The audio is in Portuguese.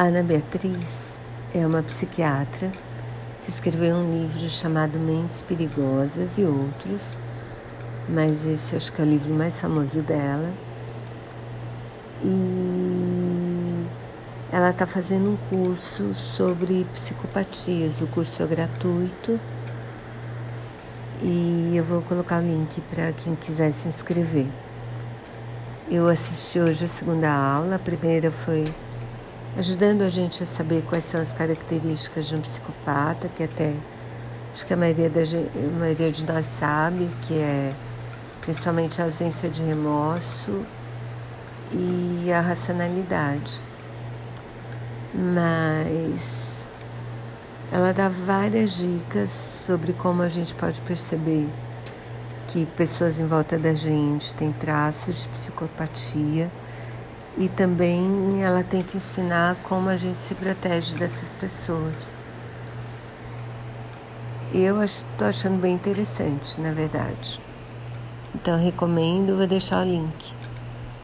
Ana Beatriz é uma psiquiatra que escreveu um livro chamado Mentes Perigosas e Outros, mas esse acho que é o livro mais famoso dela. E ela está fazendo um curso sobre psicopatias. O curso é gratuito e eu vou colocar o link para quem quiser se inscrever. Eu assisti hoje a segunda aula, a primeira foi ajudando a gente a saber quais são as características de um psicopata, que até acho que a maioria, da, a maioria de nós sabe, que é principalmente a ausência de remorso e a racionalidade. Mas ela dá várias dicas sobre como a gente pode perceber que pessoas em volta da gente têm traços de psicopatia e também ela tenta ensinar como a gente se protege dessas pessoas. Eu estou achando bem interessante, na verdade. Então recomendo, vou deixar o link.